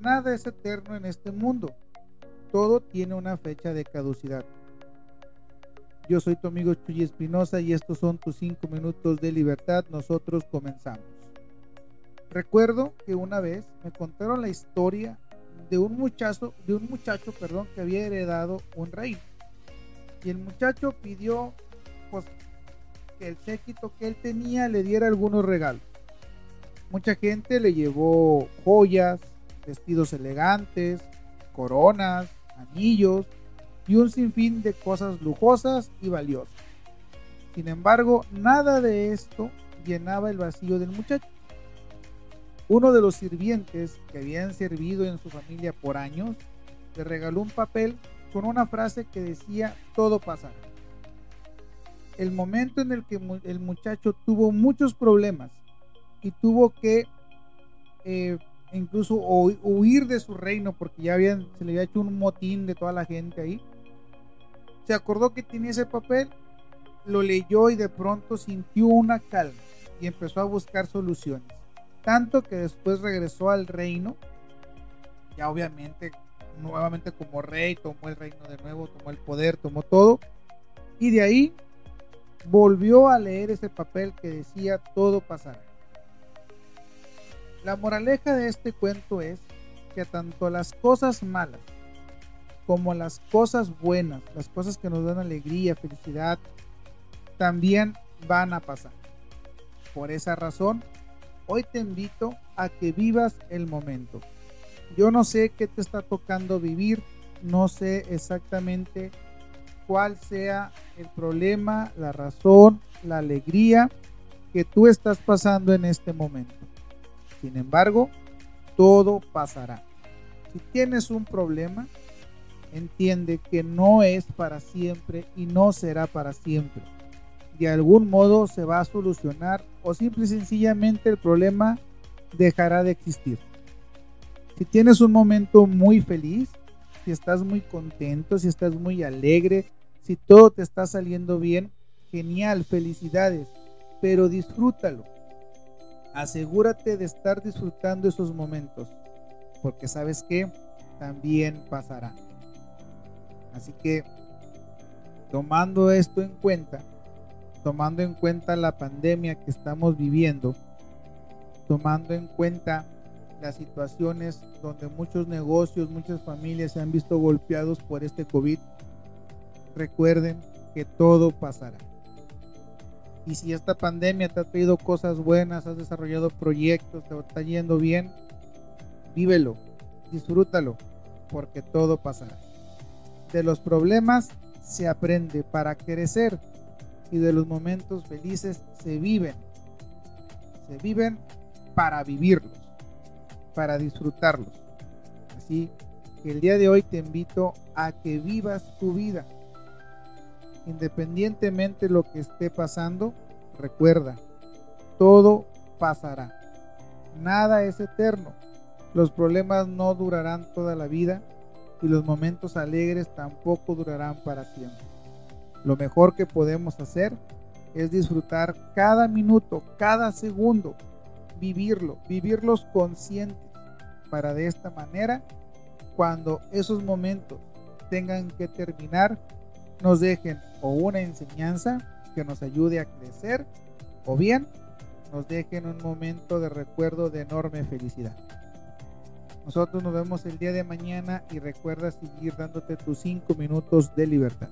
nada es eterno en este mundo. Todo tiene una fecha de caducidad. Yo soy tu amigo Chuy Espinosa y estos son tus 5 minutos de libertad. Nosotros comenzamos. Recuerdo que una vez me contaron la historia de un muchacho, de un muchacho, perdón, que había heredado un reino. Y el muchacho pidió pues, que el séquito que él tenía le diera algunos regalos. Mucha gente le llevó joyas, vestidos elegantes, coronas, anillos y un sinfín de cosas lujosas y valiosas. Sin embargo, nada de esto llenaba el vacío del muchacho. Uno de los sirvientes que habían servido en su familia por años le regaló un papel con una frase que decía todo pasará. El momento en el que el muchacho tuvo muchos problemas y tuvo que eh, incluso huir de su reino porque ya habían, se le había hecho un motín de toda la gente ahí. Se acordó que tenía ese papel, lo leyó y de pronto sintió una calma y empezó a buscar soluciones. Tanto que después regresó al reino, ya obviamente nuevamente como rey, tomó el reino de nuevo, tomó el poder, tomó todo. Y de ahí volvió a leer ese papel que decía todo pasará. La moraleja de este cuento es que tanto las cosas malas como las cosas buenas, las cosas que nos dan alegría, felicidad, también van a pasar. Por esa razón, hoy te invito a que vivas el momento. Yo no sé qué te está tocando vivir, no sé exactamente cuál sea el problema, la razón, la alegría que tú estás pasando en este momento. Sin embargo, todo pasará. Si tienes un problema, entiende que no es para siempre y no será para siempre. De algún modo se va a solucionar o simple y sencillamente el problema dejará de existir. Si tienes un momento muy feliz, si estás muy contento, si estás muy alegre, si todo te está saliendo bien, genial, felicidades, pero disfrútalo asegúrate de estar disfrutando esos momentos, porque sabes que también pasará. Así que, tomando esto en cuenta, tomando en cuenta la pandemia que estamos viviendo, tomando en cuenta las situaciones donde muchos negocios, muchas familias se han visto golpeados por este COVID, recuerden que todo pasará. Y si esta pandemia te ha traído cosas buenas, has desarrollado proyectos, te está yendo bien, vívelo, disfrútalo, porque todo pasará. De los problemas se aprende para crecer y de los momentos felices se viven. Se viven para vivirlos, para disfrutarlos. Así que el día de hoy te invito a que vivas tu vida independientemente de lo que esté pasando, recuerda, todo pasará. Nada es eterno. Los problemas no durarán toda la vida y los momentos alegres tampoco durarán para siempre. Lo mejor que podemos hacer es disfrutar cada minuto, cada segundo, vivirlo, vivirlos conscientes para de esta manera, cuando esos momentos tengan que terminar, nos dejen o una enseñanza que nos ayude a crecer o bien nos dejen un momento de recuerdo de enorme felicidad. Nosotros nos vemos el día de mañana y recuerda seguir dándote tus 5 minutos de libertad.